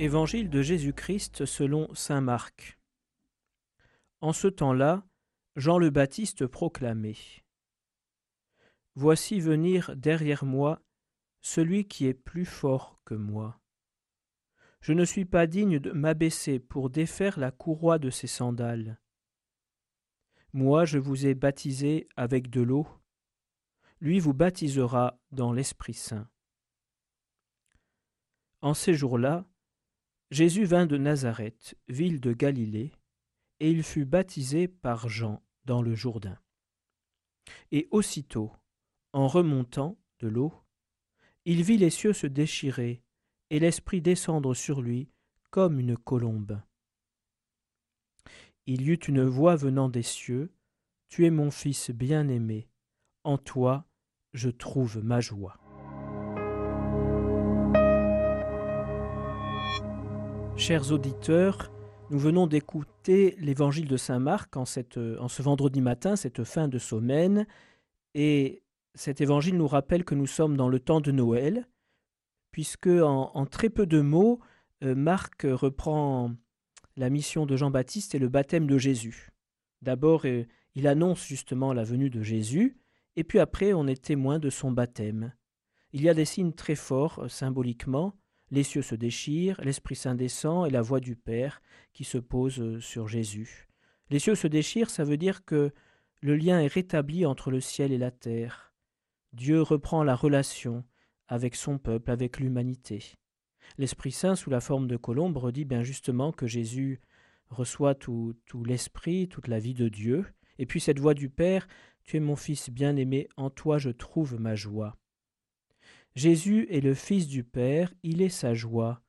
Évangile de Jésus-Christ selon Saint Marc. En ce temps-là, Jean le Baptiste proclamait Voici venir derrière moi celui qui est plus fort que moi. Je ne suis pas digne de m'abaisser pour défaire la courroie de ses sandales. Moi je vous ai baptisé avec de l'eau, lui vous baptisera dans l'Esprit Saint. En ces jours-là, Jésus vint de Nazareth, ville de Galilée, et il fut baptisé par Jean dans le Jourdain. Et aussitôt, en remontant de l'eau, il vit les cieux se déchirer et l'Esprit descendre sur lui comme une colombe. Il y eut une voix venant des cieux, Tu es mon Fils bien-aimé, en toi je trouve ma joie. Chers auditeurs, nous venons d'écouter l'évangile de Saint Marc en, en, ce vendredi matin, cette fin de semaine, et cet évangile nous rappelle que nous sommes dans le temps de Noël, puisque en, très peu de mots, euh, Marc reprend la mission de Jean-Baptiste et le baptême de Jésus. D'abord, euh, il annonce justement la venue de Jésus, et puis après, on est témoin de son baptême. Il y a des signes très forts euh, symboliquement, les cieux se déchirent, l'Esprit Saint descend et la voix du Père qui se pose euh, sur Jésus. Les cieux se déchirent, ça veut dire que le lien est rétabli entre le ciel et la terre. Dieu reprend la relation avec son peuple, avec l'humanité. L'Esprit Saint, sous la forme de colombe, redit bien justement que Jésus reçoit tout, tout l'Esprit, toute la vie de Dieu. Et puis cette voix du Père, Tu es mon Fils bien-aimé, en toi je trouve ma joie. Jésus est le Fils du Père, il est sa joie,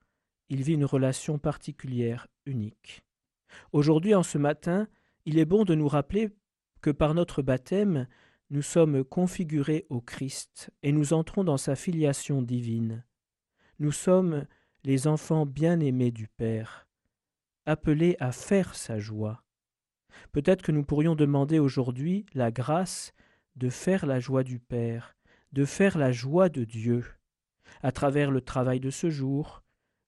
il vit une relation particulière, unique. Aujourd'hui, en ce matin, il est bon de nous rappeler que par notre baptême, nous sommes configurés au Christ et nous entrons dans sa filiation divine. Nous sommes les enfants bien-aimés du Père, appelés à faire sa joie. Peut-être que nous pourrions demander aujourd'hui la grâce de faire la joie du Père, de faire la joie de Dieu à travers le travail de ce jour,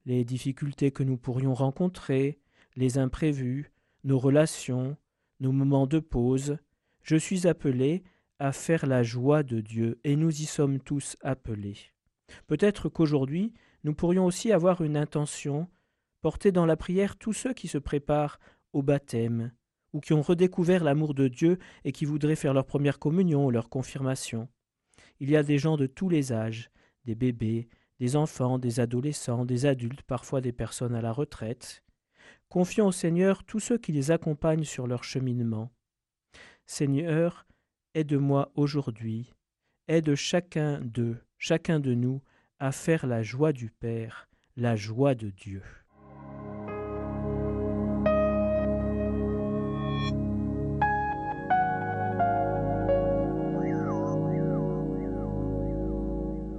les difficultés que nous pourrions rencontrer, les imprévus, nos relations, nos moments de pause, je suis appelé à faire la joie de Dieu, et nous y sommes tous appelés. Peut-être qu'aujourd'hui, nous pourrions aussi avoir une intention, porter dans la prière tous ceux qui se préparent au baptême, ou qui ont redécouvert l'amour de Dieu et qui voudraient faire leur première communion ou leur confirmation. Il y a des gens de tous les âges, des bébés, des enfants, des adolescents, des adultes, parfois des personnes à la retraite. Confions au Seigneur tous ceux qui les accompagnent sur leur cheminement. Seigneur, aide-moi aujourd'hui, aide chacun d'eux, chacun de nous, à faire la joie du Père, la joie de Dieu.